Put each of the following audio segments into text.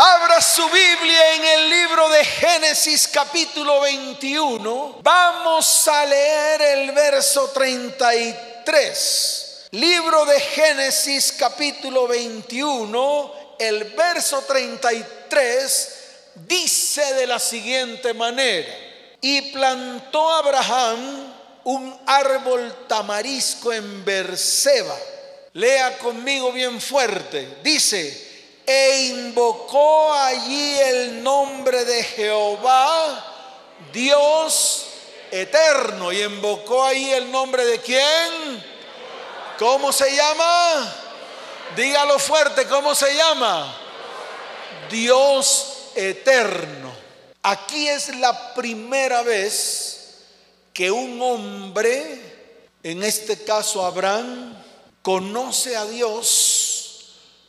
Abra su Biblia en el libro de Génesis capítulo 21. Vamos a leer el verso 33. Libro de Génesis capítulo 21, el verso 33 dice de la siguiente manera. Y plantó Abraham un árbol tamarisco en Berseba. Lea conmigo bien fuerte. Dice, e invocó allí el nombre de Jehová, Dios eterno. Y invocó allí el nombre de quién? ¿Cómo se llama? Dígalo fuerte, ¿cómo se llama? Dios eterno. Aquí es la primera vez que un hombre, en este caso Abraham, conoce a Dios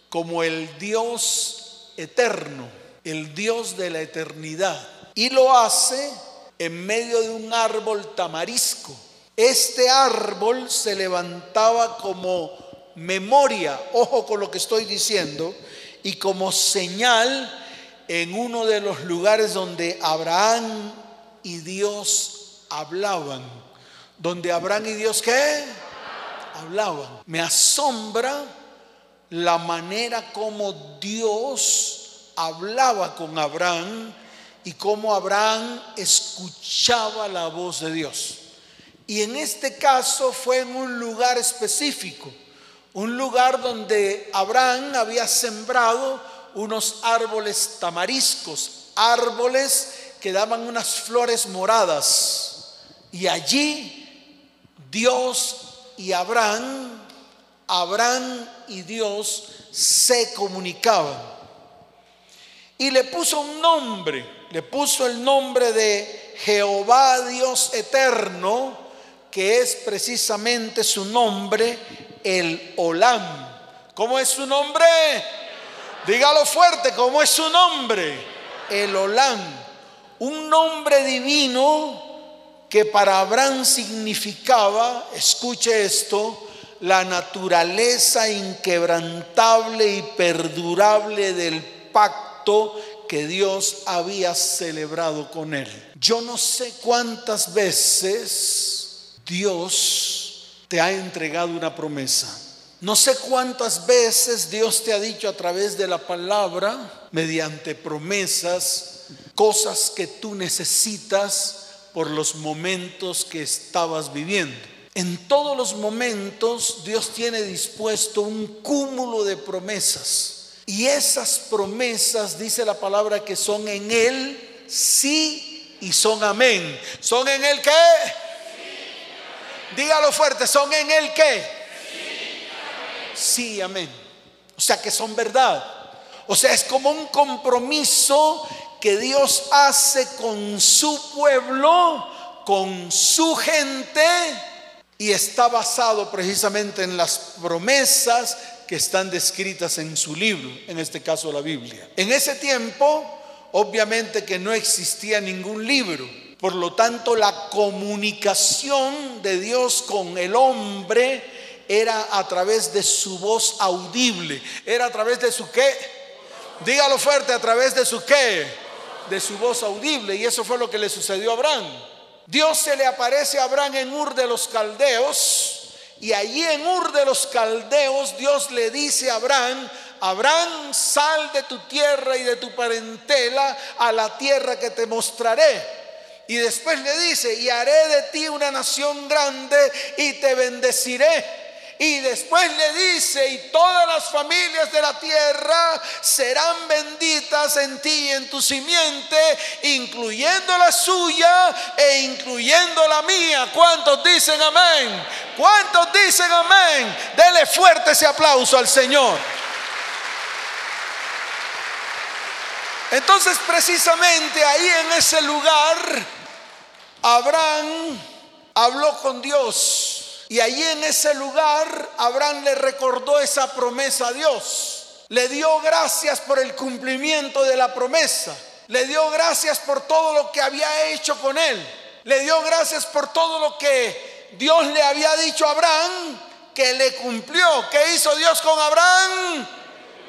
como el Dios eterno, el Dios de la eternidad. Y lo hace en medio de un árbol tamarisco. Este árbol se levantaba como memoria, ojo con lo que estoy diciendo, y como señal en uno de los lugares donde Abraham y Dios hablaban. Donde Abraham y Dios qué? Hablaban. Me asombra la manera como Dios hablaba con Abraham y cómo Abraham escuchaba la voz de Dios. Y en este caso fue en un lugar específico, un lugar donde Abraham había sembrado unos árboles tamariscos, árboles que daban unas flores moradas. Y allí Dios y Abraham Abraham y Dios se comunicaban. Y le puso un nombre, le puso el nombre de Jehová Dios eterno, que es precisamente su nombre, el Olam. ¿Cómo es su nombre? Dígalo fuerte, ¿cómo es su nombre? El Olam. Un nombre divino que para Abraham significaba, escuche esto, la naturaleza inquebrantable y perdurable del pacto que Dios había celebrado con él. Yo no sé cuántas veces Dios te ha entregado una promesa. No sé cuántas veces Dios te ha dicho a través de la palabra, mediante promesas, cosas que tú necesitas por los momentos que estabas viviendo. En todos los momentos Dios tiene dispuesto un cúmulo de promesas. Y esas promesas, dice la palabra, que son en Él sí y son amén. ¿Son en Él qué? Dígalo fuerte, ¿son en Él qué? Sí, amén. O sea que son verdad. O sea, es como un compromiso que Dios hace con su pueblo, con su gente y está basado precisamente en las promesas que están descritas en su libro, en este caso la Biblia. En ese tiempo, obviamente que no existía ningún libro, por lo tanto la comunicación de Dios con el hombre era a través de su voz audible, era a través de su qué, dígalo fuerte, a través de su qué, de su voz audible, y eso fue lo que le sucedió a Abraham. Dios se le aparece a Abraham en Ur de los Caldeos y allí en Ur de los Caldeos Dios le dice a Abraham, Abraham, sal de tu tierra y de tu parentela a la tierra que te mostraré. Y después le dice, y haré de ti una nación grande y te bendeciré y después le dice, y todas las familias de la tierra serán benditas en ti y en tu simiente, incluyendo la suya e incluyendo la mía. ¿Cuántos dicen amén? ¿Cuántos dicen amén? Dele fuerte ese aplauso al Señor. Entonces precisamente ahí en ese lugar, Abraham habló con Dios y allí en ese lugar Abraham le recordó esa promesa a Dios. Le dio gracias por el cumplimiento de la promesa. Le dio gracias por todo lo que había hecho con él. Le dio gracias por todo lo que Dios le había dicho a Abraham que le cumplió. ¿Qué hizo Dios con Abraham?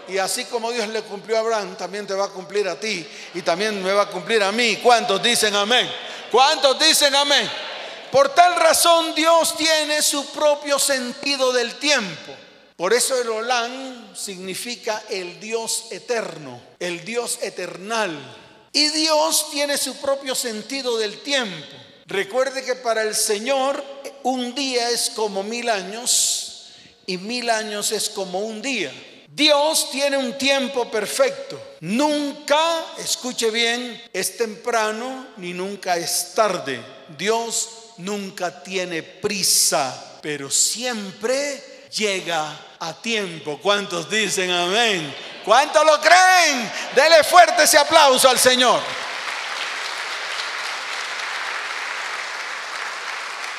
Y así como Dios le cumplió a Abraham, también te va a cumplir a ti y también me va a cumplir a mí. ¿Cuántos dicen amén? ¿Cuántos dicen amén? Por tal razón Dios tiene su propio sentido del tiempo. Por eso el Olán significa el Dios eterno, el Dios eternal. Y Dios tiene su propio sentido del tiempo. Recuerde que para el Señor un día es como mil años y mil años es como un día. Dios tiene un tiempo perfecto. Nunca, escuche bien, es temprano ni nunca es tarde. Dios nunca tiene prisa, pero siempre llega a tiempo. ¿Cuántos dicen amén? ¿Cuántos lo creen? Dele fuerte ese aplauso al Señor.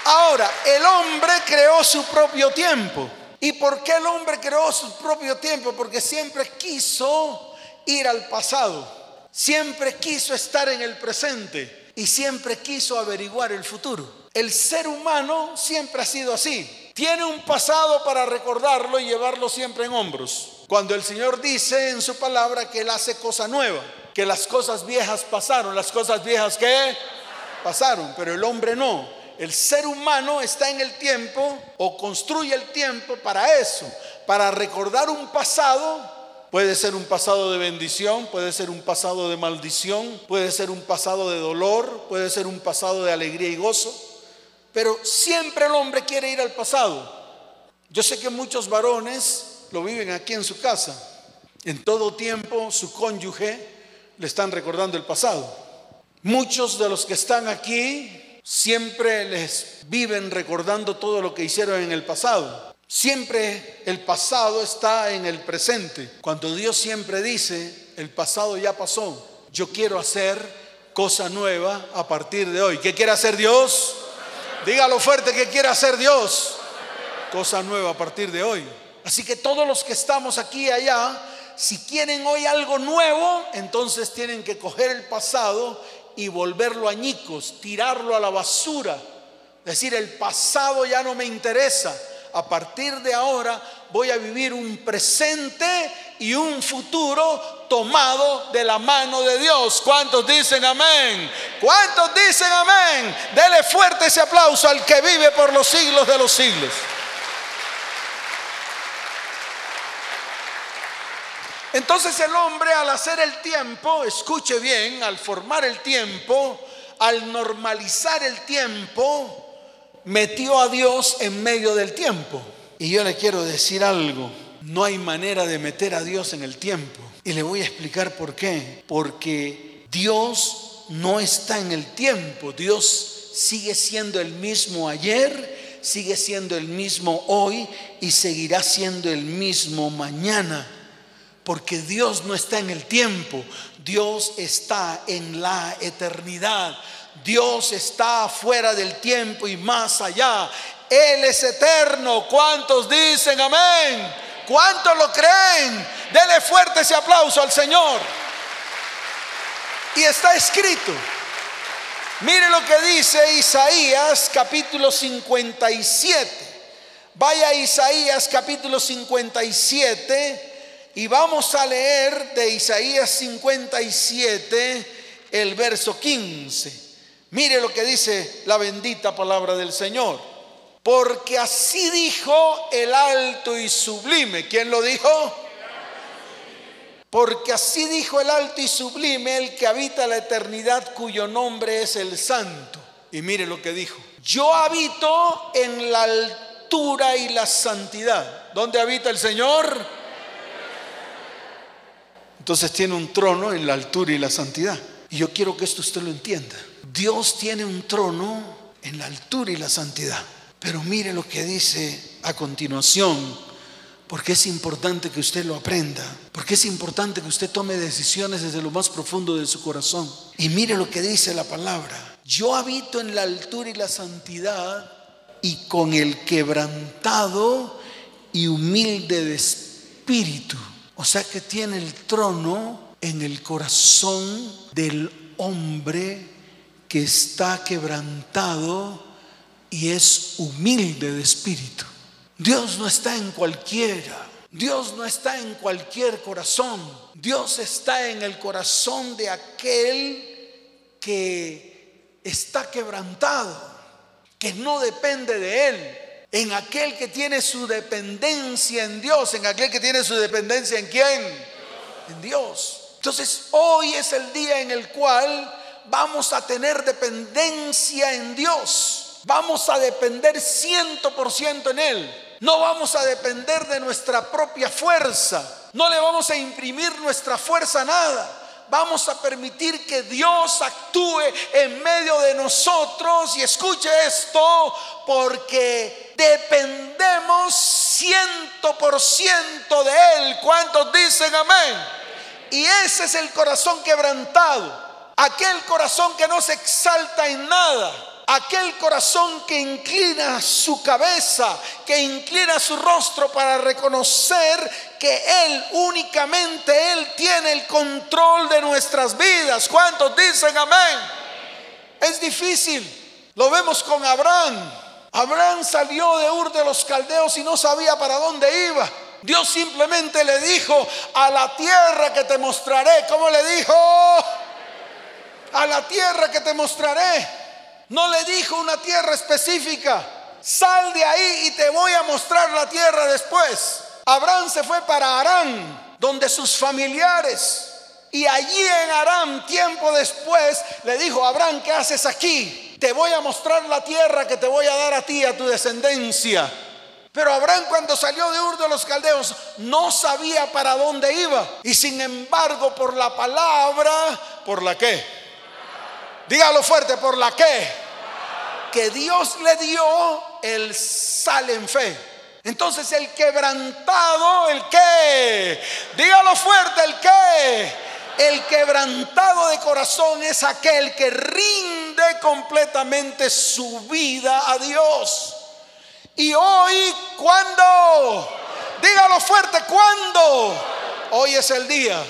Ahora, el hombre creó su propio tiempo. ¿Y por qué el hombre creó su propio tiempo? Porque siempre quiso ir al pasado, siempre quiso estar en el presente y siempre quiso averiguar el futuro. El ser humano siempre ha sido así. Tiene un pasado para recordarlo y llevarlo siempre en hombros. Cuando el Señor dice en su palabra que Él hace cosa nueva, que las cosas viejas pasaron, las cosas viejas que pasaron, pero el hombre no. El ser humano está en el tiempo o construye el tiempo para eso, para recordar un pasado. Puede ser un pasado de bendición, puede ser un pasado de maldición, puede ser un pasado de dolor, puede ser un pasado de alegría y gozo. Pero siempre el hombre quiere ir al pasado. Yo sé que muchos varones lo viven aquí en su casa. En todo tiempo su cónyuge le están recordando el pasado. Muchos de los que están aquí siempre les viven recordando todo lo que hicieron en el pasado. Siempre el pasado está en el presente. Cuando Dios siempre dice, el pasado ya pasó, yo quiero hacer cosa nueva a partir de hoy. ¿Qué quiere hacer Dios? Dígalo fuerte, ¿qué quiere hacer Dios? Cosa nueva a partir de hoy. Así que todos los que estamos aquí y allá, si quieren hoy algo nuevo, entonces tienen que coger el pasado y volverlo añicos, tirarlo a la basura. Decir, el pasado ya no me interesa. A partir de ahora voy a vivir un presente y un futuro tomado de la mano de Dios. ¿Cuántos dicen amén? ¿Cuántos dicen amén? Dele fuerte ese aplauso al que vive por los siglos de los siglos. Entonces el hombre al hacer el tiempo, escuche bien, al formar el tiempo, al normalizar el tiempo, metió a Dios en medio del tiempo. Y yo le quiero decir algo, no hay manera de meter a Dios en el tiempo. Y le voy a explicar por qué. Porque Dios no está en el tiempo, Dios sigue siendo el mismo ayer, sigue siendo el mismo hoy y seguirá siendo el mismo mañana. Porque Dios no está en el tiempo, Dios está en la eternidad. Dios está fuera del tiempo y más allá. Él es eterno. ¿Cuántos dicen amén? ¿Cuántos lo creen? Dele fuerte ese aplauso al Señor. Y está escrito. Mire lo que dice Isaías capítulo 57. Vaya a Isaías capítulo 57 y vamos a leer de Isaías 57 el verso 15. Mire lo que dice la bendita palabra del Señor. Porque así dijo el alto y sublime. ¿Quién lo dijo? Porque así dijo el alto y sublime, el que habita la eternidad, cuyo nombre es el santo. Y mire lo que dijo. Yo habito en la altura y la santidad. ¿Dónde habita el Señor? Entonces tiene un trono en la altura y la santidad. Y yo quiero que esto usted lo entienda. Dios tiene un trono en la altura y la santidad. Pero mire lo que dice a continuación, porque es importante que usted lo aprenda, porque es importante que usted tome decisiones desde lo más profundo de su corazón. Y mire lo que dice la palabra. Yo habito en la altura y la santidad y con el quebrantado y humilde de espíritu o sea que tiene el trono en el corazón del hombre que está quebrantado y es humilde de espíritu. Dios no está en cualquiera. Dios no está en cualquier corazón. Dios está en el corazón de aquel que está quebrantado, que no depende de Él. En aquel que tiene su dependencia en Dios, en aquel que tiene su dependencia en quién? En Dios. Entonces hoy es el día en el cual vamos a tener dependencia en Dios. Vamos a depender ciento por ciento en Él. No vamos a depender de nuestra propia fuerza. No le vamos a imprimir nuestra fuerza a nada vamos a permitir que Dios actúe en medio de nosotros. Y escuche esto, porque dependemos ciento por ciento de Él. ¿Cuántos dicen amén? Y ese es el corazón quebrantado, aquel corazón que no se exalta en nada aquel corazón que inclina su cabeza, que inclina su rostro para reconocer que Él, únicamente Él tiene el control de nuestras vidas. ¿Cuántos dicen amén? Es difícil. Lo vemos con Abraham. Abraham salió de Ur de los Caldeos y no sabía para dónde iba. Dios simplemente le dijo, a la tierra que te mostraré. ¿Cómo le dijo? A la tierra que te mostraré. No le dijo una tierra específica. Sal de ahí y te voy a mostrar la tierra después. Abraham se fue para Arán, donde sus familiares. Y allí en Arán, tiempo después, le dijo, Abraham, ¿qué haces aquí? Te voy a mostrar la tierra que te voy a dar a ti, a tu descendencia. Pero Abraham cuando salió de Ur de los Caldeos no sabía para dónde iba. Y sin embargo, por la palabra, ¿por la qué? Dígalo fuerte, ¿por la qué? Que Dios le dio, el sale en fe. Entonces el quebrantado, el qué? Dígalo fuerte, el qué? El quebrantado de corazón es aquel que rinde completamente su vida a Dios. Y hoy, ¿cuándo? Dígalo fuerte, ¿cuándo? Hoy es el día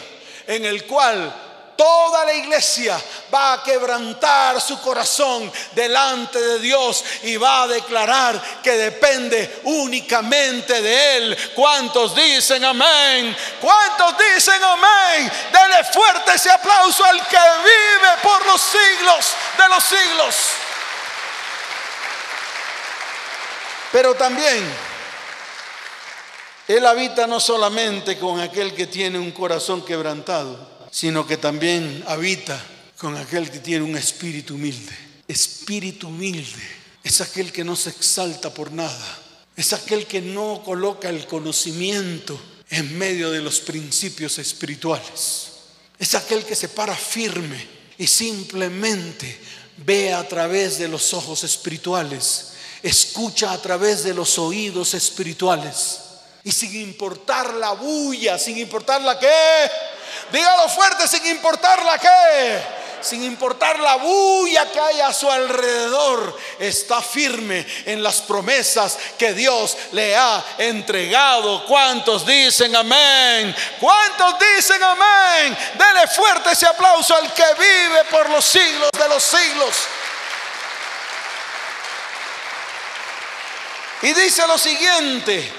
en el cual Toda la iglesia va a quebrantar su corazón delante de Dios y va a declarar que depende únicamente de Él. ¿Cuántos dicen amén? ¿Cuántos dicen amén? Dele fuerte ese aplauso al que vive por los siglos de los siglos. Pero también Él habita no solamente con aquel que tiene un corazón quebrantado, sino que también habita con aquel que tiene un espíritu humilde. Espíritu humilde es aquel que no se exalta por nada, es aquel que no coloca el conocimiento en medio de los principios espirituales, es aquel que se para firme y simplemente ve a través de los ojos espirituales, escucha a través de los oídos espirituales. Y sin importar la bulla, sin importar la que Dígalo fuerte sin importar la que. Sin importar la bulla que hay a su alrededor, está firme en las promesas que Dios le ha entregado. ¿Cuántos dicen amén? ¿Cuántos dicen amén? Dele fuerte ese aplauso al que vive por los siglos de los siglos. Y dice lo siguiente,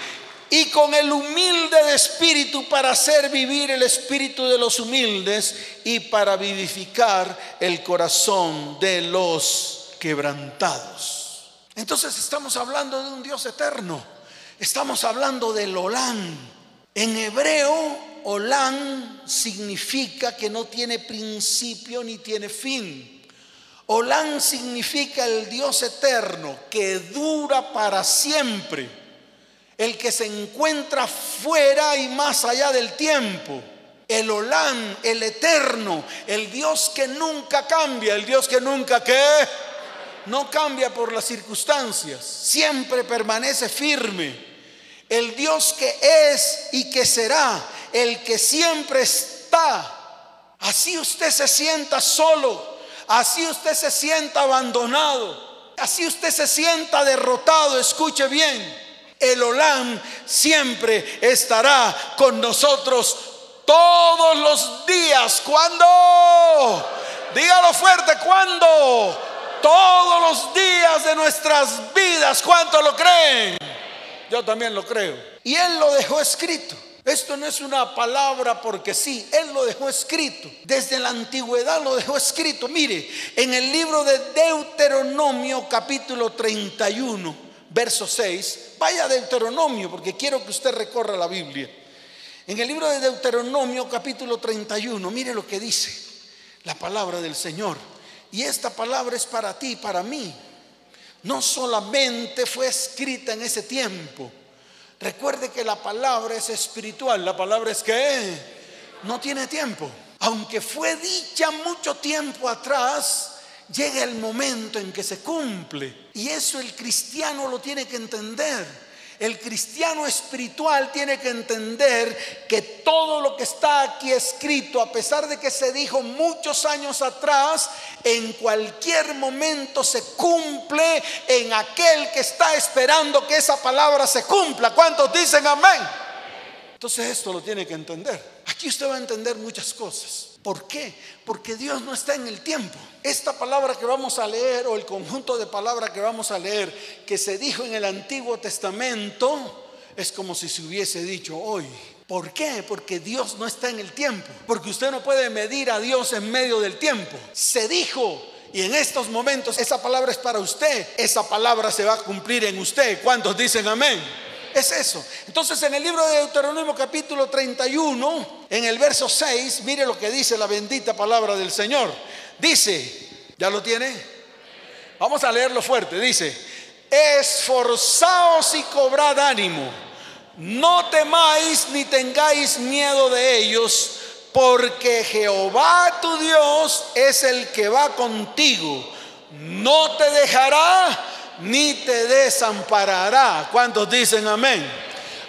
y con el humilde de espíritu para hacer vivir el espíritu de los humildes y para vivificar el corazón de los quebrantados. Entonces estamos hablando de un Dios eterno, estamos hablando del Olán. En hebreo, Olán significa que no tiene principio ni tiene fin. Olán significa el Dios eterno que dura para siempre el que se encuentra fuera y más allá del tiempo, el Olán, el eterno, el Dios que nunca cambia, el Dios que nunca que no cambia por las circunstancias, siempre permanece firme. El Dios que es y que será, el que siempre está. Así usted se sienta solo, así usted se sienta abandonado, así usted se sienta derrotado, escuche bien el Olam siempre estará con nosotros todos los días. ¿Cuándo? Dígalo fuerte, ¿cuándo? Todos los días de nuestras vidas. ¿Cuánto lo creen? Yo también lo creo. Y Él lo dejó escrito. Esto no es una palabra porque sí, Él lo dejó escrito. Desde la antigüedad lo dejó escrito. Mire, en el libro de Deuteronomio capítulo 31, verso 6, vaya a Deuteronomio porque quiero que usted recorra la Biblia. En el libro de Deuteronomio capítulo 31, mire lo que dice la palabra del Señor. Y esta palabra es para ti, para mí. No solamente fue escrita en ese tiempo Recuerde que la palabra es espiritual, la palabra es que no tiene tiempo. Aunque fue dicha mucho tiempo atrás, llega el momento en que se cumple. Y eso el cristiano lo tiene que entender. El cristiano espiritual tiene que entender que todo lo que está aquí escrito, a pesar de que se dijo muchos años atrás, en cualquier momento se cumple en aquel que está esperando que esa palabra se cumpla. ¿Cuántos dicen amén? Entonces esto lo tiene que entender. Aquí usted va a entender muchas cosas. ¿Por qué? Porque Dios no está en el tiempo. Esta palabra que vamos a leer o el conjunto de palabras que vamos a leer que se dijo en el Antiguo Testamento es como si se hubiese dicho hoy. ¿Por qué? Porque Dios no está en el tiempo. Porque usted no puede medir a Dios en medio del tiempo. Se dijo y en estos momentos esa palabra es para usted. Esa palabra se va a cumplir en usted. ¿Cuántos dicen amén? Es eso. Entonces en el libro de Deuteronomio capítulo 31, en el verso 6, mire lo que dice la bendita palabra del Señor. Dice, ¿ya lo tiene? Vamos a leerlo fuerte. Dice, esforzaos y cobrad ánimo. No temáis ni tengáis miedo de ellos, porque Jehová tu Dios es el que va contigo. No te dejará ni te desamparará. ¿Cuántos dicen amén?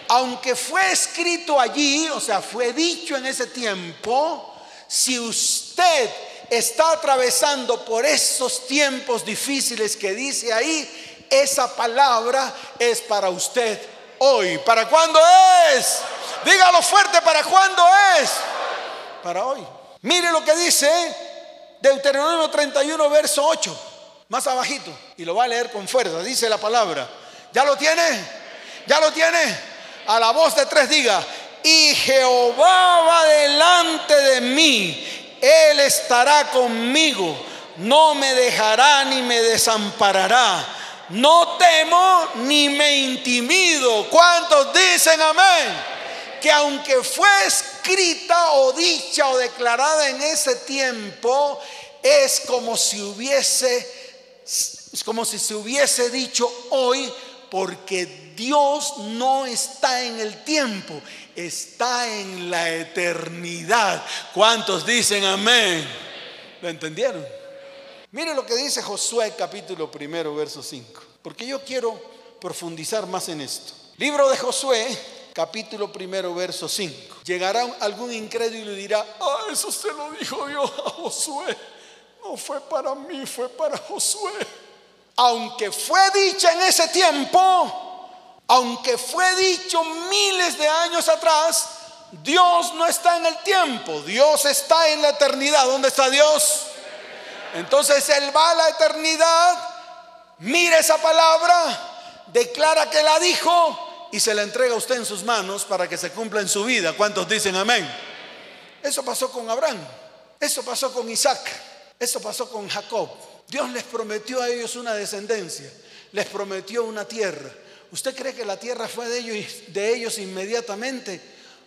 Aunque fue escrito allí, o sea, fue dicho en ese tiempo, si usted está atravesando por esos tiempos difíciles que dice ahí, esa palabra es para usted hoy. ¿Para cuándo es? Dígalo fuerte, ¿para cuándo es? Para hoy. Mire lo que dice Deuteronomio 31, verso 8 más abajito, y lo va a leer con fuerza, dice la palabra. ¿Ya lo tiene? ¿Ya lo tiene? A la voz de tres diga, y Jehová va delante de mí, Él estará conmigo, no me dejará ni me desamparará. No temo ni me intimido. ¿Cuántos dicen amén? Que aunque fue escrita o dicha o declarada en ese tiempo, es como si hubiese es como si se hubiese dicho hoy, porque Dios no está en el tiempo, está en la eternidad. ¿Cuántos dicen amén? ¿Lo entendieron? Mire lo que dice Josué capítulo primero, verso 5, porque yo quiero profundizar más en esto. Libro de Josué, capítulo primero, verso 5. Llegará algún incrédulo y dirá, ah, eso se lo dijo Dios a Josué. No fue para mí, fue para Josué. Aunque fue dicha en ese tiempo, aunque fue dicho miles de años atrás, Dios no está en el tiempo, Dios está en la eternidad. ¿Dónde está Dios? Entonces Él va a la eternidad, mira esa palabra, declara que la dijo y se la entrega a usted en sus manos para que se cumpla en su vida. ¿Cuántos dicen amén? Eso pasó con Abraham, eso pasó con Isaac. Eso pasó con Jacob. Dios les prometió a ellos una descendencia, les prometió una tierra. ¿Usted cree que la tierra fue de ellos, de ellos inmediatamente?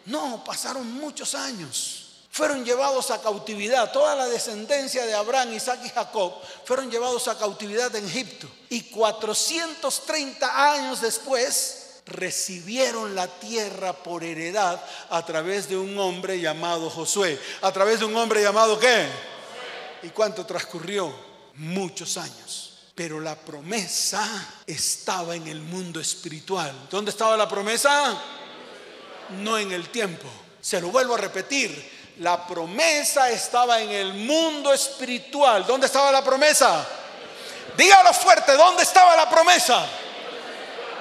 No, pasaron muchos años. Fueron llevados a cautividad. Toda la descendencia de Abraham, Isaac y Jacob fueron llevados a cautividad en Egipto. Y 430 años después recibieron la tierra por heredad a través de un hombre llamado Josué. ¿A través de un hombre llamado qué? ¿Y cuánto transcurrió? Muchos años. Pero la promesa estaba en el mundo espiritual. ¿Dónde estaba la promesa? No en el tiempo. Se lo vuelvo a repetir. La promesa estaba en el mundo espiritual. ¿Dónde estaba la promesa? Dígalo fuerte, ¿dónde estaba la promesa?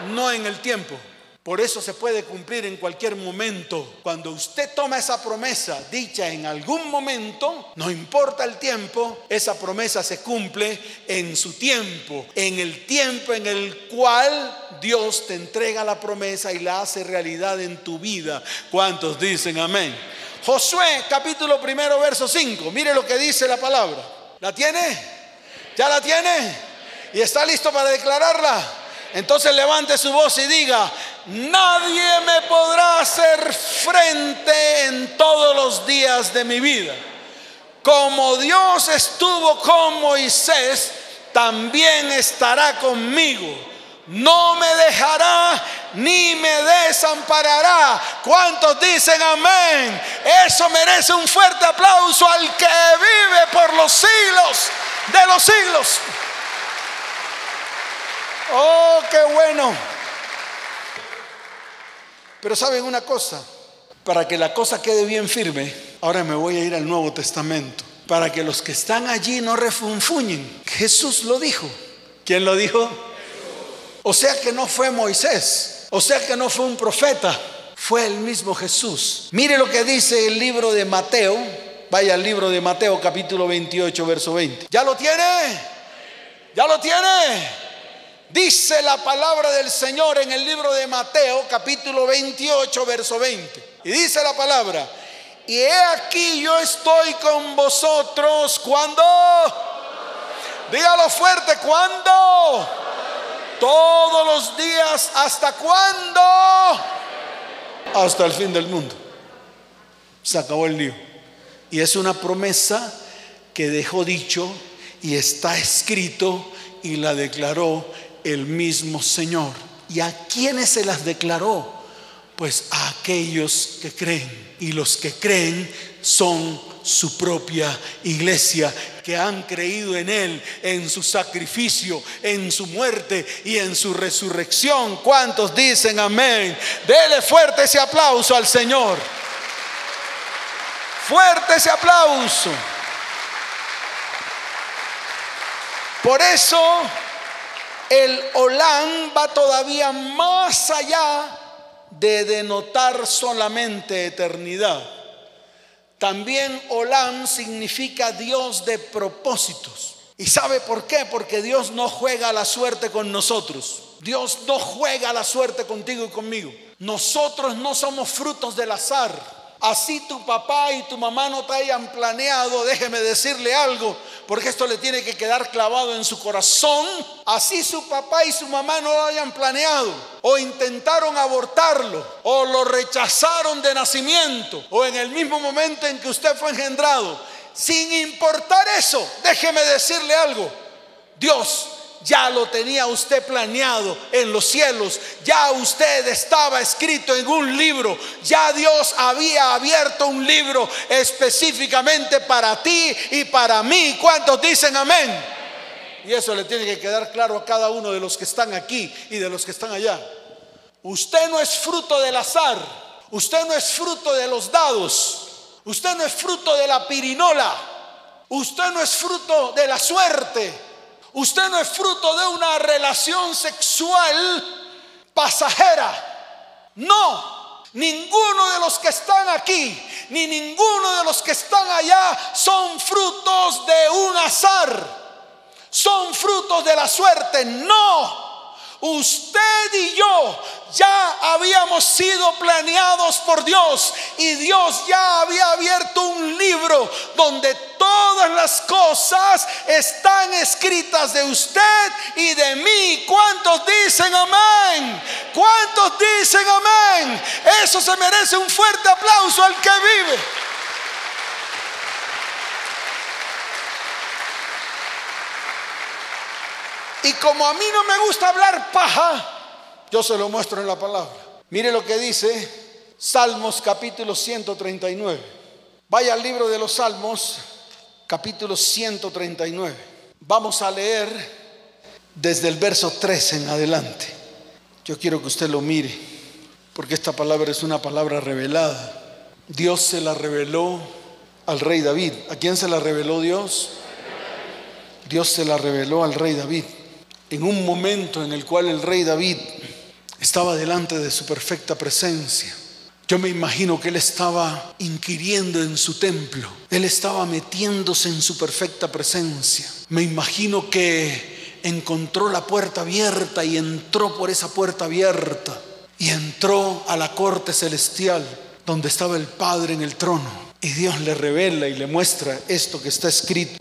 No en el tiempo. Por eso se puede cumplir en cualquier momento. Cuando usted toma esa promesa dicha en algún momento, no importa el tiempo, esa promesa se cumple en su tiempo, en el tiempo en el cual Dios te entrega la promesa y la hace realidad en tu vida. ¿Cuántos dicen amén? Josué capítulo primero, verso 5. Mire lo que dice la palabra. ¿La tiene? ¿Ya la tiene? ¿Y está listo para declararla? Entonces levante su voz y diga, nadie me podrá hacer frente en todos los días de mi vida. Como Dios estuvo con Moisés, también estará conmigo. No me dejará ni me desamparará. ¿Cuántos dicen amén? Eso merece un fuerte aplauso al que vive por los siglos de los siglos. Oh, qué bueno. Pero saben una cosa, para que la cosa quede bien firme, ahora me voy a ir al Nuevo Testamento, para que los que están allí no refunfuñen. Jesús lo dijo. ¿Quién lo dijo? O sea que no fue Moisés, o sea que no fue un profeta, fue el mismo Jesús. Mire lo que dice el libro de Mateo, vaya al libro de Mateo capítulo 28, verso 20. ¿Ya lo tiene? ¿Ya lo tiene? Dice la palabra del Señor en el libro de Mateo, capítulo 28, verso 20. Y dice la palabra, y he aquí yo estoy con vosotros cuando, dígalo fuerte, cuando, todos los días, ¿hasta cuándo? Hasta el fin del mundo. Se acabó el lío. Y es una promesa que dejó dicho y está escrito y la declaró el mismo Señor. ¿Y a quiénes se las declaró? Pues a aquellos que creen. Y los que creen son su propia iglesia, que han creído en Él, en su sacrificio, en su muerte y en su resurrección. ¿Cuántos dicen amén? Dele fuerte ese aplauso al Señor. Fuerte ese aplauso. Por eso el Olán va todavía más allá de denotar solamente eternidad. También Olán significa Dios de propósitos. ¿Y sabe por qué? Porque Dios no juega la suerte con nosotros. Dios no juega la suerte contigo y conmigo. Nosotros no somos frutos del azar. Así tu papá y tu mamá no te hayan planeado, déjeme decirle algo, porque esto le tiene que quedar clavado en su corazón. Así su papá y su mamá no lo hayan planeado, o intentaron abortarlo, o lo rechazaron de nacimiento, o en el mismo momento en que usted fue engendrado. Sin importar eso, déjeme decirle algo, Dios ya lo tenía usted planeado en los cielos, ya usted estaba escrito en un libro, ya Dios había abierto un libro específicamente para ti y para mí. ¿Cuántos dicen amén? Y eso le tiene que quedar claro a cada uno de los que están aquí y de los que están allá. Usted no es fruto del azar, usted no es fruto de los dados, usted no es fruto de la pirinola, usted no es fruto de la suerte. Usted no es fruto de una relación sexual pasajera. No, ninguno de los que están aquí, ni ninguno de los que están allá son frutos de un azar. Son frutos de la suerte. No. Usted y yo ya habíamos sido planeados por Dios y Dios ya había abierto un libro donde todas las cosas están escritas de usted y de mí. ¿Cuántos dicen amén? ¿Cuántos dicen amén? Eso se merece un fuerte aplauso al que vive. Y como a mí no me gusta hablar paja, yo se lo muestro en la palabra. Mire lo que dice Salmos capítulo 139. Vaya al libro de los Salmos capítulo 139. Vamos a leer desde el verso 3 en adelante. Yo quiero que usted lo mire, porque esta palabra es una palabra revelada. Dios se la reveló al rey David. ¿A quién se la reveló Dios? Dios se la reveló al rey David en un momento en el cual el rey David estaba delante de su perfecta presencia. Yo me imagino que él estaba inquiriendo en su templo, él estaba metiéndose en su perfecta presencia. Me imagino que encontró la puerta abierta y entró por esa puerta abierta y entró a la corte celestial donde estaba el Padre en el trono. Y Dios le revela y le muestra esto que está escrito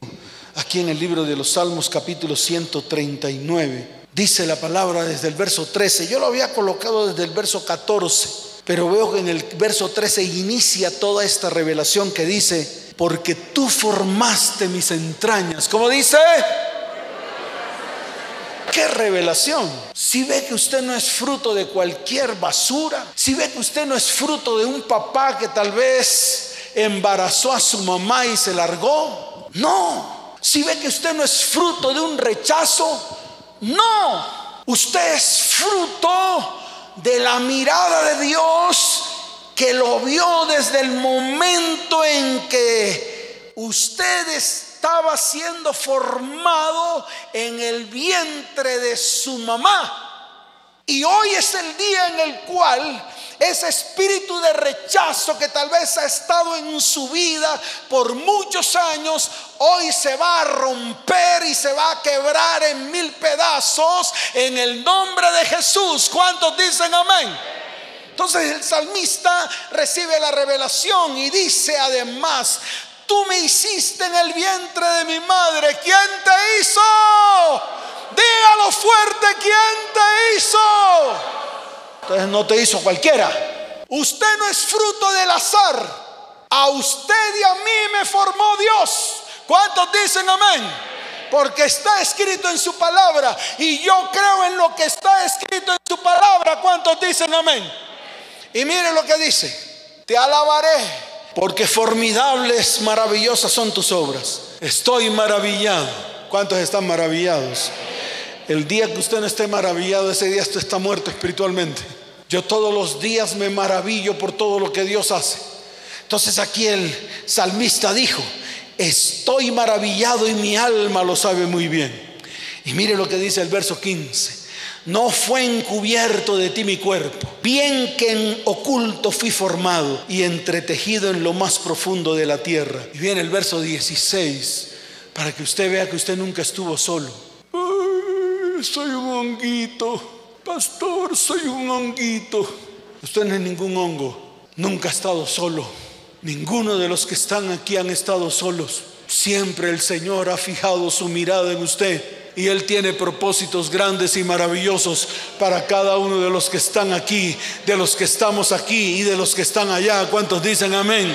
aquí en el libro de los Salmos capítulo 139. Dice la palabra desde el verso 13. Yo lo había colocado desde el verso 14, pero veo que en el verso 13 inicia toda esta revelación que dice, porque tú formaste mis entrañas. ¿Cómo dice? ¡Qué revelación! Si ve que usted no es fruto de cualquier basura, si ve que usted no es fruto de un papá que tal vez embarazó a su mamá y se largó, no. Si ve que usted no es fruto de un rechazo, no. Usted es fruto de la mirada de Dios que lo vio desde el momento en que usted estaba siendo formado en el vientre de su mamá. Y hoy es el día en el cual ese espíritu de rechazo que tal vez ha estado en su vida por muchos años, hoy se va a romper y se va a quebrar en mil pedazos en el nombre de Jesús. ¿Cuántos dicen amén? Entonces el salmista recibe la revelación y dice además, tú me hiciste en el vientre de mi madre. ¿Quién te hizo? Dígalo fuerte, ¿quién te hizo? Entonces no te hizo cualquiera. Usted no es fruto del azar. A usted y a mí me formó Dios. ¿Cuántos dicen amén? Porque está escrito en su palabra. Y yo creo en lo que está escrito en su palabra. ¿Cuántos dicen amén? Y mire lo que dice. Te alabaré porque formidables, maravillosas son tus obras. Estoy maravillado. ¿Cuántos están maravillados? El día que usted no esté maravillado, ese día usted está muerto espiritualmente. Yo todos los días me maravillo por todo lo que Dios hace. Entonces aquí el salmista dijo, estoy maravillado y mi alma lo sabe muy bien. Y mire lo que dice el verso 15 no fue encubierto de ti mi cuerpo, bien que en oculto fui formado y entretejido en lo más profundo de la tierra. Y viene el verso 16, para que usted vea que usted nunca estuvo solo. Soy un honguito, pastor, soy un honguito. Usted no es ningún hongo, nunca ha estado solo. Ninguno de los que están aquí han estado solos. Siempre el Señor ha fijado su mirada en usted y Él tiene propósitos grandes y maravillosos para cada uno de los que están aquí, de los que estamos aquí y de los que están allá. ¿Cuántos dicen amén?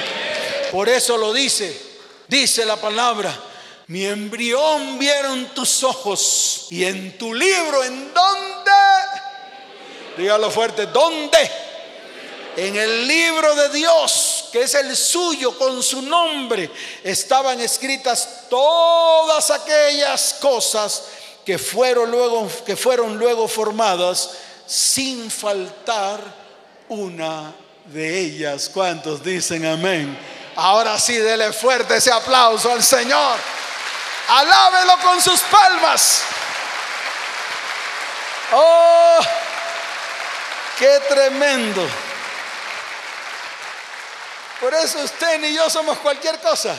Por eso lo dice, dice la palabra. Mi embrión vieron tus ojos y en tu libro, ¿en dónde? Dígalo fuerte, ¿dónde? En el libro de Dios, que es el suyo, con su nombre, estaban escritas todas aquellas cosas que fueron luego, que fueron luego formadas sin faltar una de ellas. ¿Cuántos dicen amén? Ahora sí, dele fuerte ese aplauso al Señor. Alábelo con sus palmas. Oh, qué tremendo. Por eso usted ni yo somos cualquier cosa.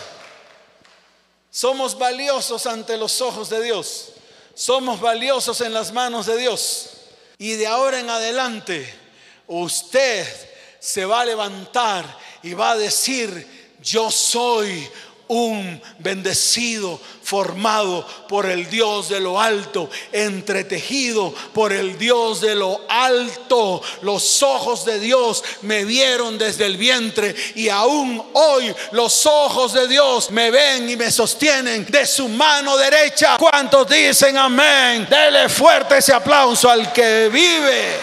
Somos valiosos ante los ojos de Dios. Somos valiosos en las manos de Dios. Y de ahora en adelante usted se va a levantar y va a decir, yo soy un bendecido formado por el Dios de lo alto, entretejido por el Dios de lo alto. Los ojos de Dios me vieron desde el vientre y aún hoy los ojos de Dios me ven y me sostienen de su mano derecha. ¿Cuántos dicen amén? Dele fuerte ese aplauso al que vive.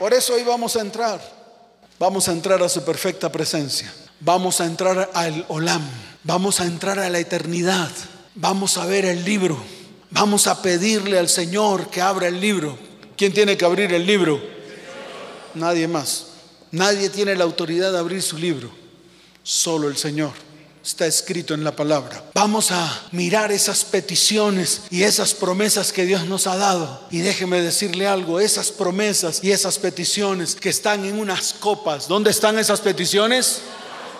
Por eso hoy vamos a entrar Vamos a entrar a su perfecta presencia. Vamos a entrar al Olam. Vamos a entrar a la eternidad. Vamos a ver el libro. Vamos a pedirle al Señor que abra el libro. ¿Quién tiene que abrir el libro? Nadie más. Nadie tiene la autoridad de abrir su libro. Solo el Señor está escrito en la palabra. Vamos a mirar esas peticiones y esas promesas que Dios nos ha dado. Y déjeme decirle algo, esas promesas y esas peticiones que están en unas copas. ¿Dónde están esas peticiones?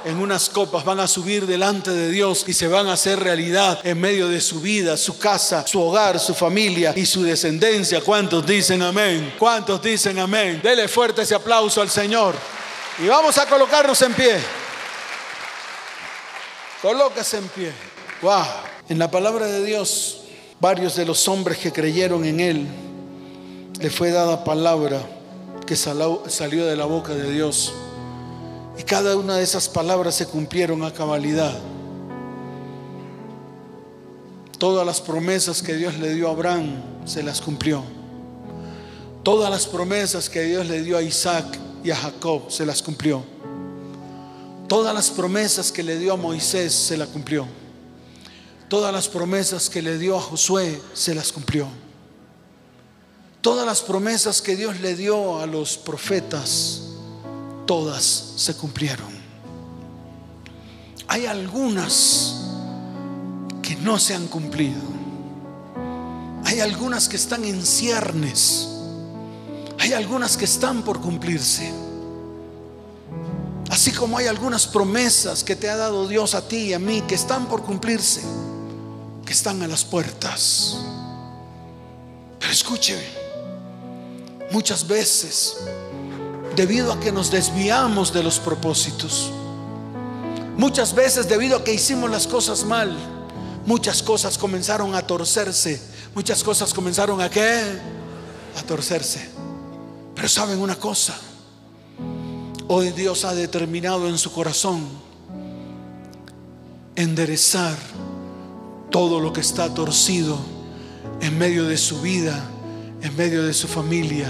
en unas copas van a subir delante de Dios y se van a hacer realidad en medio de su vida, su casa, su hogar, su familia y su descendencia. ¿Cuántos dicen amén? ¿Cuántos dicen amén? Dele fuerte ese aplauso al Señor. Y vamos a colocarnos en pie. Colóquese en pie. Wow. En la palabra de Dios, varios de los hombres que creyeron en Él, le fue dada palabra que salió de la boca de Dios. Y cada una de esas palabras se cumplieron a cabalidad. Todas las promesas que Dios le dio a Abraham se las cumplió. Todas las promesas que Dios le dio a Isaac y a Jacob se las cumplió. Todas las promesas que le dio a Moisés se las cumplió. Todas las promesas que le dio a Josué se las cumplió. Todas las promesas que Dios le dio a los profetas, todas se cumplieron. Hay algunas que no se han cumplido. Hay algunas que están en ciernes. Hay algunas que están por cumplirse. Así como hay algunas promesas que te ha dado Dios a ti y a mí que están por cumplirse, que están a las puertas. Pero escúcheme muchas veces debido a que nos desviamos de los propósitos. Muchas veces debido a que hicimos las cosas mal, muchas cosas comenzaron a torcerse. Muchas cosas comenzaron a qué? A torcerse. Pero saben una cosa, hoy Dios ha determinado en su corazón enderezar todo lo que está torcido en medio de su vida en medio de su familia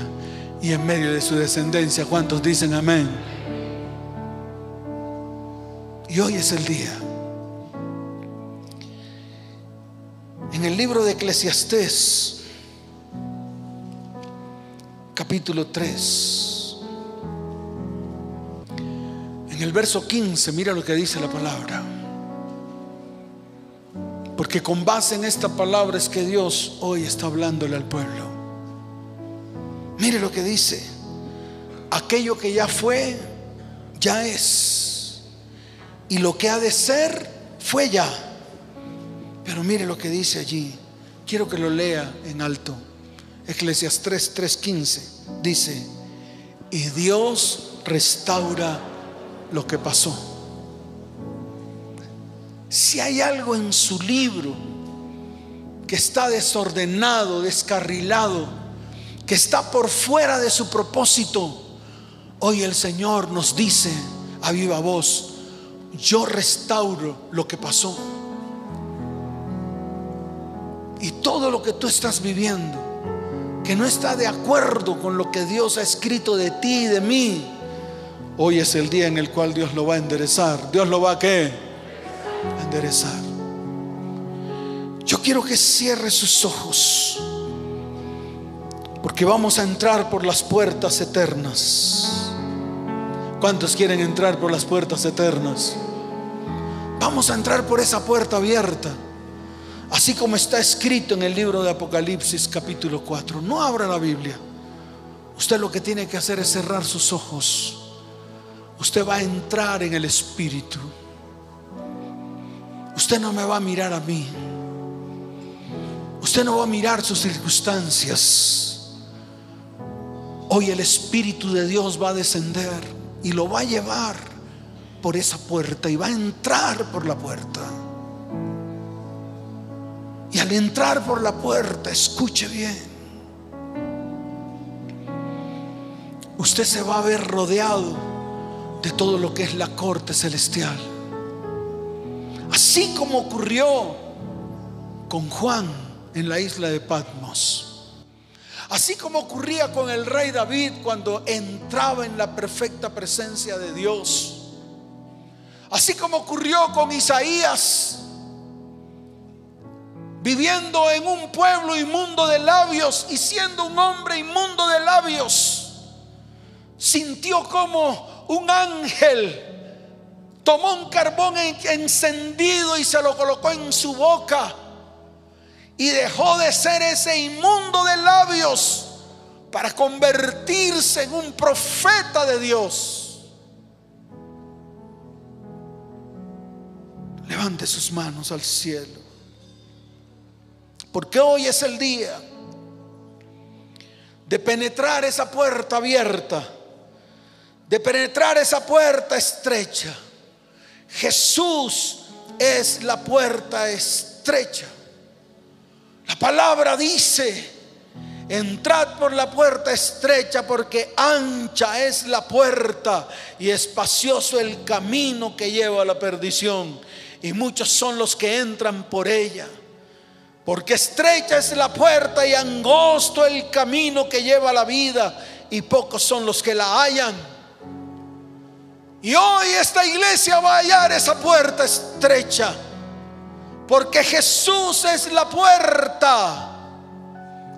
y en medio de su descendencia. ¿Cuántos dicen amén? Y hoy es el día. En el libro de Eclesiastés, capítulo 3, el verso 15, mira lo que dice la palabra. Porque con base en esta palabra es que Dios hoy está hablándole al pueblo. Mire lo que dice. Aquello que ya fue, ya es. Y lo que ha de ser, fue ya. Pero mire lo que dice allí. Quiero que lo lea en alto. Eclesiastes 3:15 dice, y Dios restaura lo que pasó. Si hay algo en su libro que está desordenado, descarrilado, que está por fuera de su propósito, hoy el Señor nos dice a viva voz, yo restauro lo que pasó. Y todo lo que tú estás viviendo, que no está de acuerdo con lo que Dios ha escrito de ti y de mí, hoy es el día en el cual Dios lo va a enderezar. Dios lo va a qué? Enderezar. Yo quiero que cierre sus ojos. Porque vamos a entrar por las puertas eternas. ¿Cuántos quieren entrar por las puertas eternas? Vamos a entrar por esa puerta abierta. Así como está escrito en el libro de Apocalipsis capítulo 4. No abra la Biblia. Usted lo que tiene que hacer es cerrar sus ojos. Usted va a entrar en el Espíritu. Usted no me va a mirar a mí. Usted no va a mirar sus circunstancias. Hoy el Espíritu de Dios va a descender y lo va a llevar por esa puerta y va a entrar por la puerta. Y al entrar por la puerta, escuche bien, usted se va a ver rodeado de todo lo que es la corte celestial. Así como ocurrió con Juan en la isla de Patmos. Así como ocurría con el rey David cuando entraba en la perfecta presencia de Dios. Así como ocurrió con Isaías, viviendo en un pueblo inmundo de labios y siendo un hombre inmundo de labios, sintió como un ángel tomó un carbón encendido y se lo colocó en su boca y dejó de ser ese inmundo de labios para convertirse en un profeta de Dios. Levante sus manos al cielo. Porque hoy es el día de penetrar esa puerta abierta, de penetrar esa puerta estrecha. Jesús es la puerta estrecha. La palabra dice, entrad por la puerta estrecha porque ancha es la puerta y espacioso el camino que lleva a la perdición. Y muchos son los que entran por ella. Porque estrecha es la puerta y angosto el camino que lleva a la vida y pocos son los que la hallan. Y hoy esta iglesia va a hallar esa puerta estrecha. Porque Jesús es la puerta.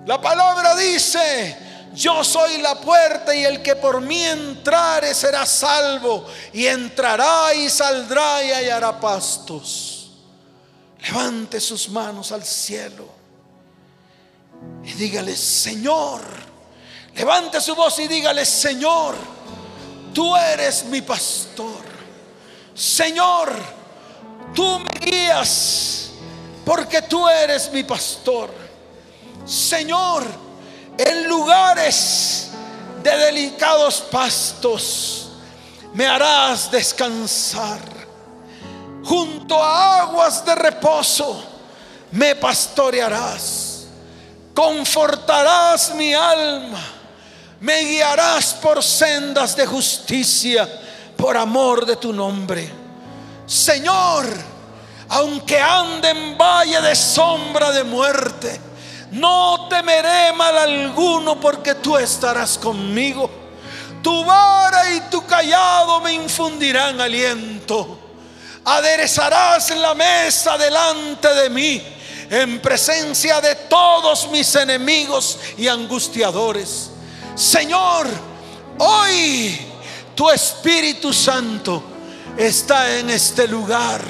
La palabra dice, yo soy la puerta y el que por mí entrare será salvo y entrará y saldrá y hallará pastos. Levante sus manos al cielo y dígale, Señor, levante su voz y dígale, Señor, tú eres mi pastor. Señor, tú me guías porque tú eres mi pastor. Señor, en lugares de delicados pastos me harás descansar junto a aguas de reposo me pastorearás, confortarás mi alma, me guiarás por sendas de justicia por amor de tu nombre. Señor, aunque ande en valle de sombra de muerte, no temeré mal alguno porque tú estarás conmigo. Tu vara y tu callado me infundirán aliento aderezarás la mesa delante de mí en presencia de todos mis enemigos y angustiadores. Señor, hoy tu Espíritu Santo está en este lugar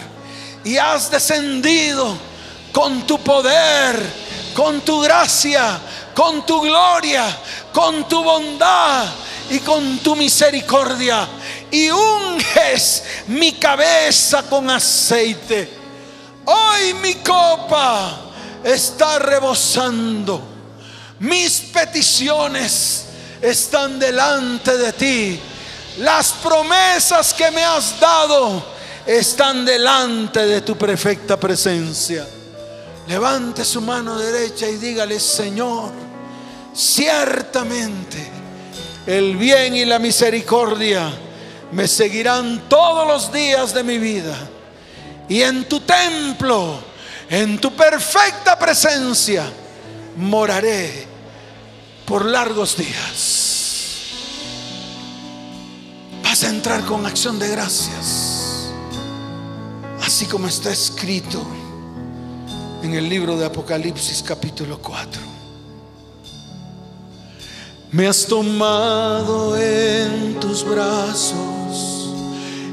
y has descendido con tu poder, con tu gracia, con tu gloria, con tu bondad y con tu misericordia y unges mi cabeza con aceite. Hoy mi copa está rebosando. Mis peticiones están delante de ti. Las promesas que me has dado están delante de tu perfecta presencia. Levante su mano derecha y dígale, Señor, ciertamente el bien y la misericordia me seguirán todos los días de mi vida. Y en tu templo, en tu perfecta presencia, moraré por largos días. Vas a entrar con acción de gracias, así como está escrito en el libro de Apocalipsis capítulo 4. Me has tomado en tus brazos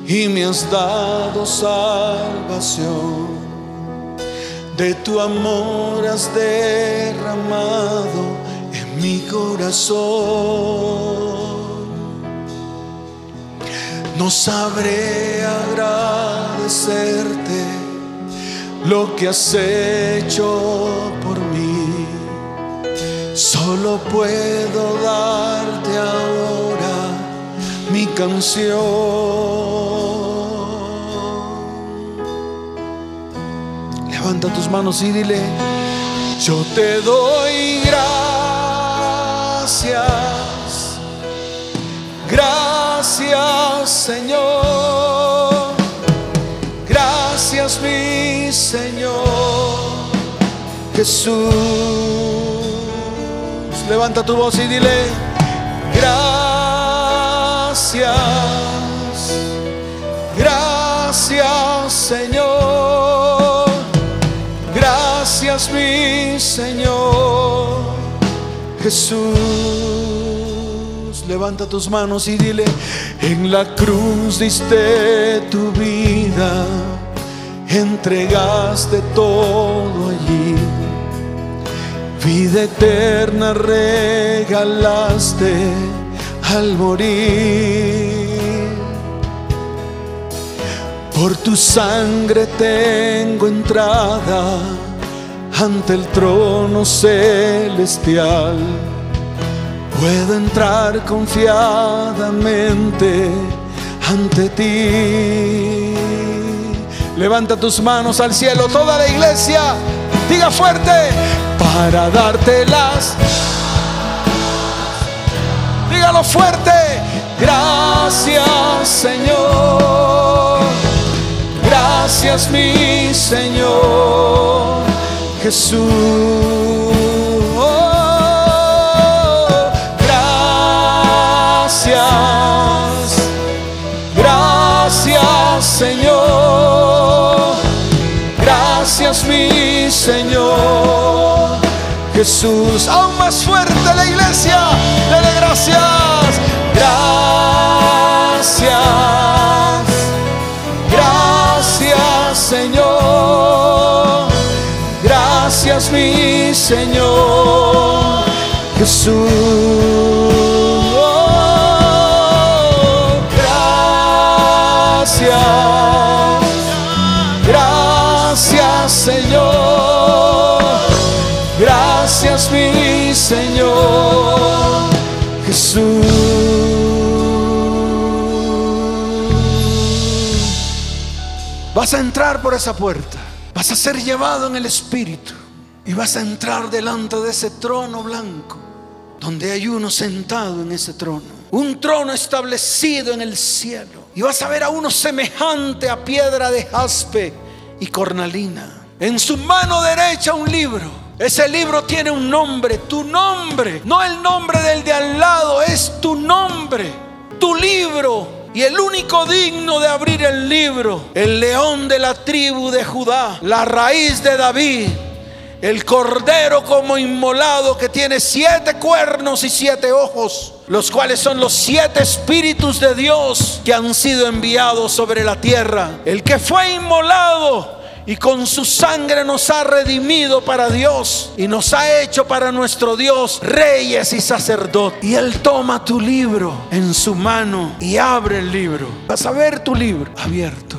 y me has dado salvación. De tu amor has derramado en mi corazón. No sabré agradecerte lo que has hecho por mí Solo puedo darte ahora mi canción. Levanta tus manos y dile, yo te doy gracias. Gracias Señor. Gracias mi Señor Jesús. Levanta tu voz y dile, gracias, gracias Señor, gracias mi Señor Jesús. Levanta tus manos y dile, en la cruz diste tu vida, entregaste todo allí Vida eterna regalaste al morir. Por tu sangre tengo entrada ante el trono celestial. Puedo entrar confiadamente ante ti. Levanta tus manos al cielo, toda la iglesia. Diga fuerte, para darte las. Dígalo fuerte, gracias Señor. Gracias mi Señor Jesús. Gracias mi Señor. Jesús. Aún más fuerte la iglesia, dele gracias, gracias, gracias Señor, gracias mi Señor. Jesús. Gracias, Mi Señor Jesús. Vas a entrar por esa puerta. Vas a ser llevado en el Espíritu. Y vas a entrar delante de ese trono blanco. Donde hay uno sentado en ese trono. Un trono establecido en el cielo y vas a ver a uno semejante a piedra de jaspe y cornalina. En su mano derecha un libro. Ese libro tiene un nombre, tu nombre, no el nombre del de al lado, es tu nombre, tu libro. Y el único digno de abrir el libro, el león de la tribu de Judá, la raíz de David, el cordero como inmolado que tiene siete cuernos y siete ojos los cuales son los siete espíritus de Dios que han sido enviados sobre la tierra. El que fue inmolado y con su sangre nos ha redimido para Dios y nos ha hecho para nuestro Dios reyes y sacerdotes. Y Él toma tu libro en su mano y abre el libro. Vas a ver tu libro abierto.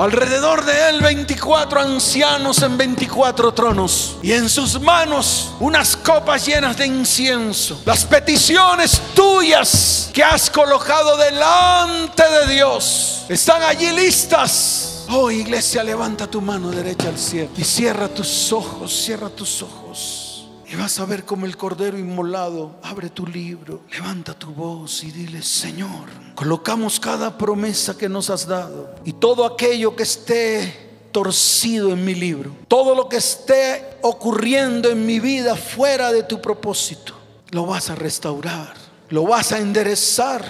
Alrededor de él 24 ancianos en 24 tronos y en sus manos unas copas llenas de incienso. Las peticiones tuyas que has colocado delante de Dios están allí listas. Oh iglesia, levanta tu mano derecha al cielo y cierra tus ojos, cierra tus ojos. Y vas a ver como el Cordero Inmolado abre tu libro, levanta tu voz y dile, Señor, colocamos cada promesa que nos has dado y todo aquello que esté torcido en mi libro, todo lo que esté ocurriendo en mi vida fuera de tu propósito, lo vas a restaurar, lo vas a enderezar.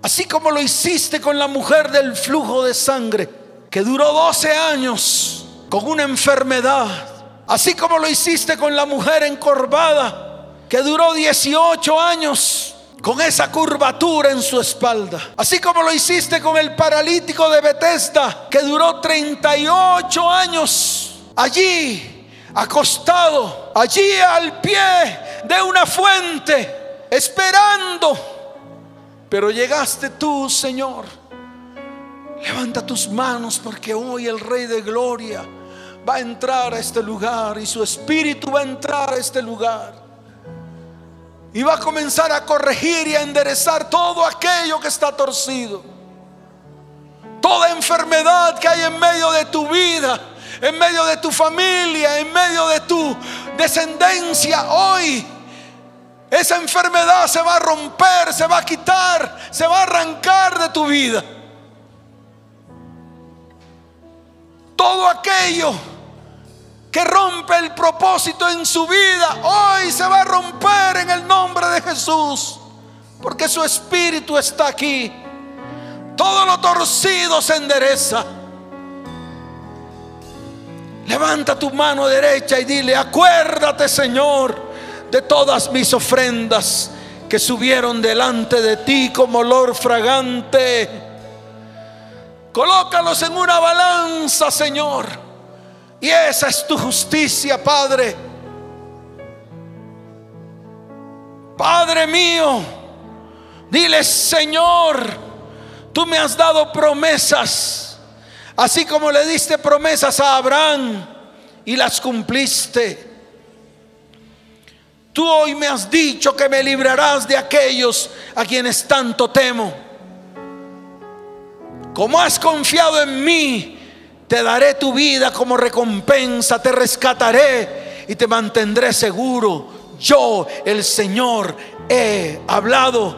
Así como lo hiciste con la mujer del flujo de sangre, que duró 12 años con una enfermedad Así como lo hiciste con la mujer encorvada, que duró 18 años con esa curvatura en su espalda. Así como lo hiciste con el paralítico de Bethesda, que duró 38 años allí, acostado, allí al pie de una fuente, esperando. Pero llegaste tú, Señor. Levanta tus manos porque hoy el Rey de Gloria va a entrar a este lugar y su espíritu va a entrar a este lugar. Y va a comenzar a corregir y a enderezar todo aquello que está torcido. Toda enfermedad que hay en medio de tu vida, en medio de tu familia, en medio de tu descendencia hoy. Esa enfermedad se va a romper, se va a quitar, se va a arrancar de tu vida. Todo aquello que rompe el propósito en su vida, hoy se va a romper en el nombre de Jesús, porque su espíritu está aquí. Todo lo torcido se endereza. Levanta tu mano derecha y dile, acuérdate Señor de todas mis ofrendas que subieron delante de ti como olor fragante. Colócalos en una balanza, Señor y esa es tu justicia, Padre. Padre mío, dile, Señor, tú me has dado promesas así como le diste promesas a Abraham y las cumpliste. Tú hoy me has dicho que me librarás de aquellos a quienes tanto temo. Como has confiado en mí, te daré tu vida como recompensa, te rescataré y te mantendré seguro. Yo, el Señor, he hablado.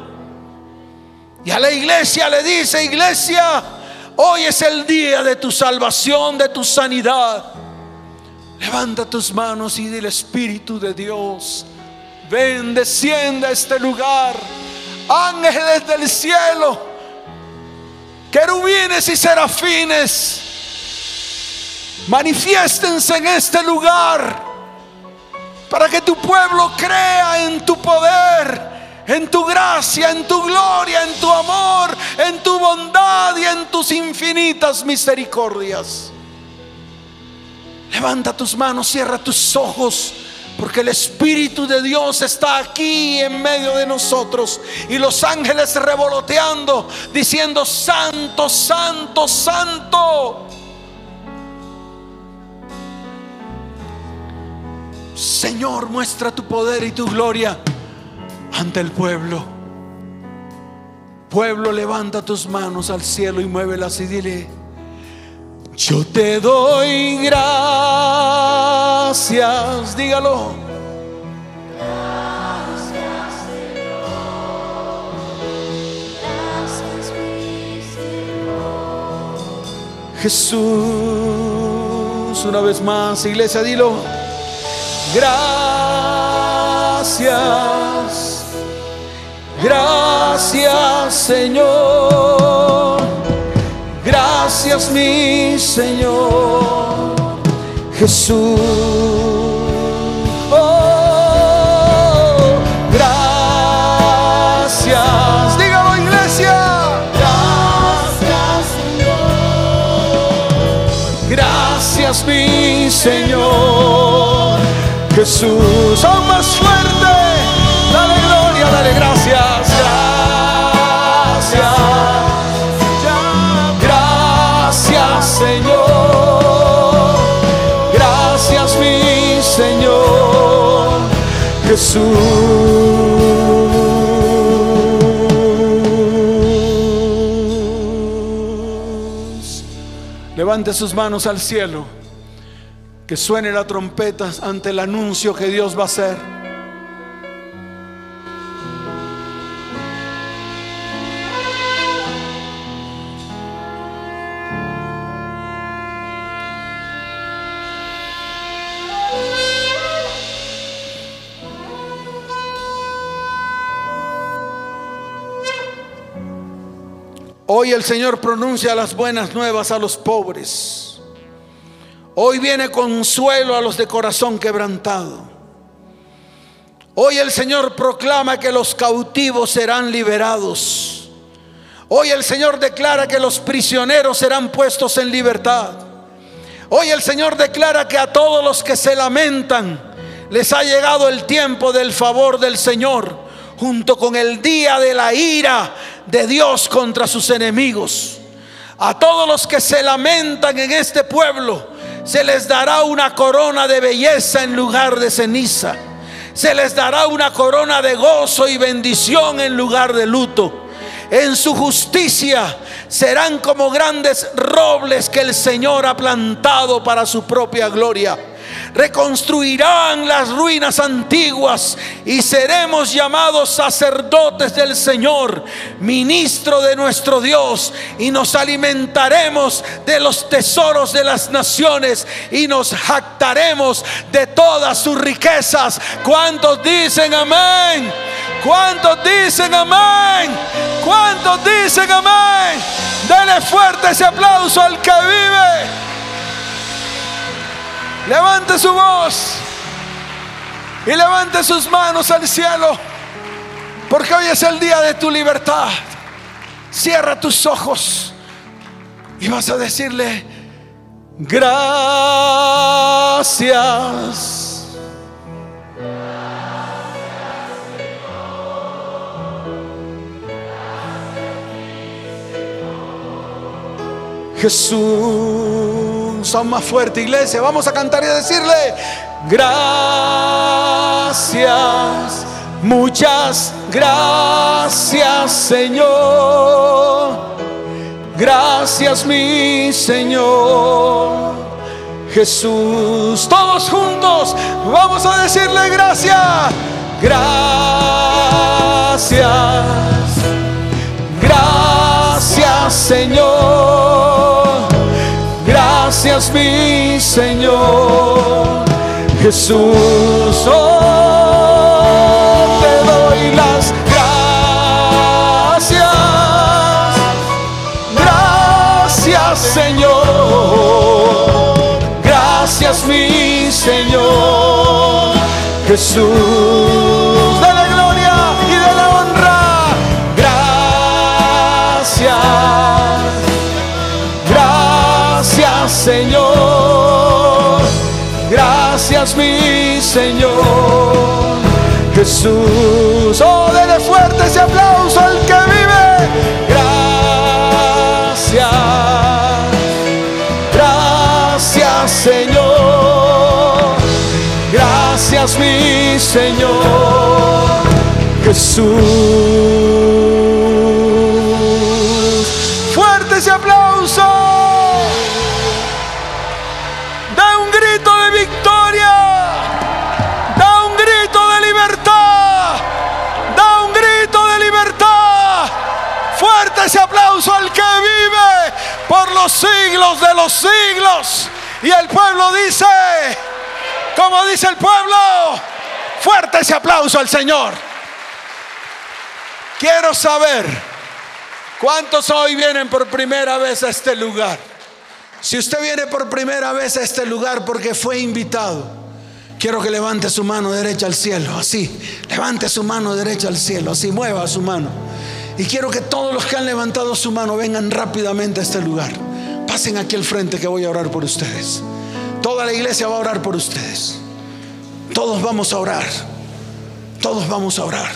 Y a la iglesia le dice, iglesia, hoy es el día de tu salvación, de tu sanidad. Levanta tus manos y dile, Espíritu de Dios, ven, desciende a este lugar. Ángeles del cielo, querubines y serafines, manifiéstense en este lugar para que tu pueblo crea en tu poder en tu gracia, en tu gloria, en tu amor, en tu bondad y en tus infinitas misericordias. Levanta tus manos, cierra tus ojos. Porque el Espíritu de Dios está aquí en medio de nosotros. Y los ángeles revoloteando, diciendo, Santo, Santo, Santo. Señor, muestra tu poder y tu gloria ante el pueblo. Pueblo, levanta tus manos al cielo y muévelas y dile, yo te doy gracias, dígalo. Gracias, Señor. Gracias, mi Señor. Jesús, una vez más, iglesia, dilo. Gracias, gracias Señor, gracias mi Señor Jesús. Oh, gracias, dígalo iglesia. Gracias, Señor. Gracias mi Señor Jesús. Aún más fuerte. Dale gloria, dale gracias. Levante sus manos al cielo. Que suene la trompeta ante el anuncio que Dios va a hacer. Hoy el Señor pronuncia las buenas nuevas a los pobres. Hoy viene consuelo a los de corazón quebrantado. Hoy el Señor proclama que los cautivos serán liberados. Hoy el Señor declara que los prisioneros serán puestos en libertad. Hoy el Señor declara que a todos los que se lamentan les ha llegado el tiempo del favor del Señor junto con el día de la ira de Dios contra sus enemigos. A todos los que se lamentan en este pueblo se les dará una corona de belleza en lugar de ceniza. Se les dará una corona de gozo y bendición en lugar de luto. En su justicia serán como grandes robles que el Señor ha plantado para su propia gloria reconstruirán las ruinas antiguas y seremos llamados sacerdotes del Señor, ministro de nuestro Dios, y nos alimentaremos de los tesoros de las naciones y nos jactaremos de todas sus riquezas. ¿Cuántos dicen amén? ¿Cuántos dicen amén? ¿Cuántos dicen amén? Dele fuerte ese aplauso al que vive. Levante su voz y levante sus manos al cielo, porque hoy es el día de tu libertad. Cierra tus ojos y vas a decirle, gracias. Jesús. Aún más fuerte, iglesia. Vamos a cantar y a decirle, gracias, muchas gracias, Señor. Gracias, mi Señor. Jesús, todos juntos vamos a decirle gracias. Gracias. Gracias Señor. Gracias mi Señor. Jesús, oh, te doy las gracias. Gracias Señor. Gracias mi Señor. Jesús, Señor. Gracias mi Señor. Jesús, oh, dele fuerte ese aplauso al que vive. Gracias. Gracias Señor. Gracias mi Señor. Jesús. Fuerte ese aplauso. Los siglos de los siglos. Y el pueblo dice, como dice el pueblo, fuerte ese aplauso al Señor. Quiero saber cuántos hoy vienen por primera vez a este lugar. Si usted viene por primera vez a este lugar porque fue invitado, quiero que levante su mano derecha al cielo, así. Levante su mano derecha al cielo, así mueva su mano. Y quiero que todos los que han levantado su mano vengan rápidamente a este lugar. Pasen aquí al frente que voy a orar por ustedes. Toda la iglesia va a orar por ustedes. Todos vamos a orar. Todos vamos a orar.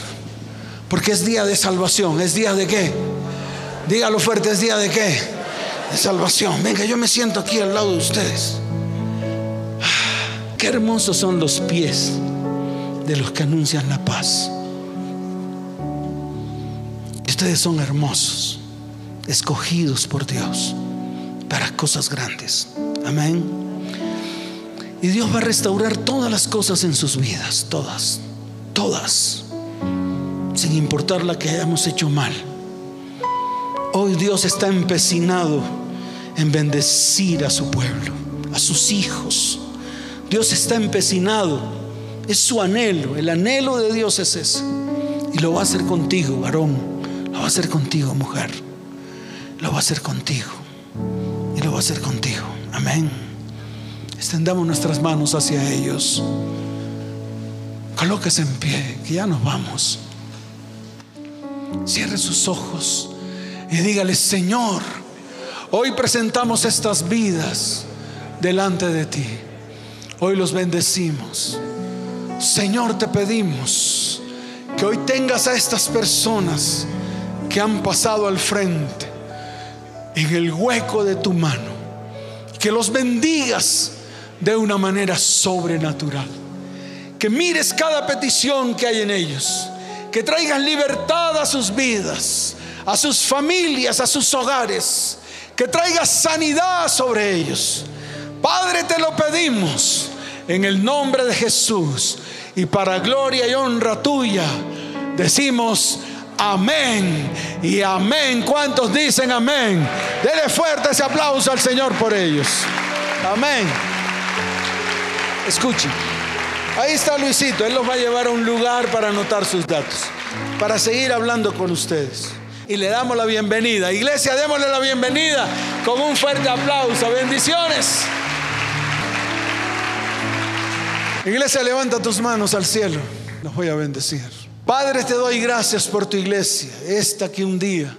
Porque es día de salvación. ¿Es día de qué? Dígalo fuerte, ¿es día de qué? De salvación. Venga, yo me siento aquí al lado de ustedes. Ah, Qué hermosos son los pies de los que anuncian la paz. Ustedes son hermosos, escogidos por Dios para cosas grandes. Amén. Y Dios va a restaurar todas las cosas en sus vidas, todas, todas, sin importar la que hayamos hecho mal. Hoy Dios está empecinado en bendecir a su pueblo, a sus hijos. Dios está empecinado, es su anhelo, el anhelo de Dios es ese. Y lo va a hacer contigo, varón, lo va a hacer contigo, mujer, lo va a hacer contigo a hacer contigo. Amén. Extendamos nuestras manos hacia ellos. Colóquese en pie, que ya nos vamos. Cierre sus ojos y dígale, Señor, hoy presentamos estas vidas delante de ti. Hoy los bendecimos. Señor, te pedimos que hoy tengas a estas personas que han pasado al frente en el hueco de tu mano. Que los bendigas de una manera sobrenatural. Que mires cada petición que hay en ellos. Que traigas libertad a sus vidas, a sus familias, a sus hogares. Que traigas sanidad sobre ellos. Padre, te lo pedimos en el nombre de Jesús. Y para gloria y honra tuya, decimos amén y amén. ¿Cuántos dicen amén? Dele fuerte ese aplauso al Señor por ellos. Amén. Escuchen. Ahí está Luisito. Él los va a llevar a un lugar para anotar sus datos. Para seguir hablando con ustedes. Y le damos la bienvenida. Iglesia, démosle la bienvenida con un fuerte aplauso. Bendiciones. Iglesia, levanta tus manos al cielo. Los voy a bendecir. Padre, te doy gracias por tu iglesia. Esta que un día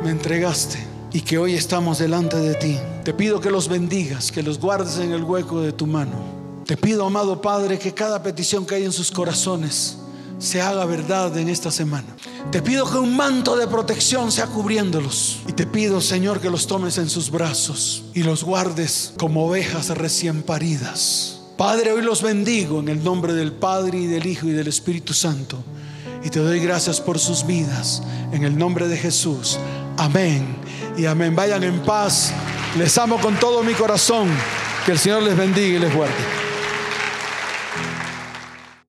me entregaste y que hoy estamos delante de ti. Te pido que los bendigas, que los guardes en el hueco de tu mano. Te pido, amado Padre, que cada petición que hay en sus corazones se haga verdad en esta semana. Te pido que un manto de protección sea cubriéndolos. Y te pido, Señor, que los tomes en sus brazos y los guardes como ovejas recién paridas. Padre, hoy los bendigo en el nombre del Padre y del Hijo y del Espíritu Santo. Y te doy gracias por sus vidas. En el nombre de Jesús. Amén. Y amén. Vayan en paz. Les amo con todo mi corazón. Que el Señor les bendiga y les guarde.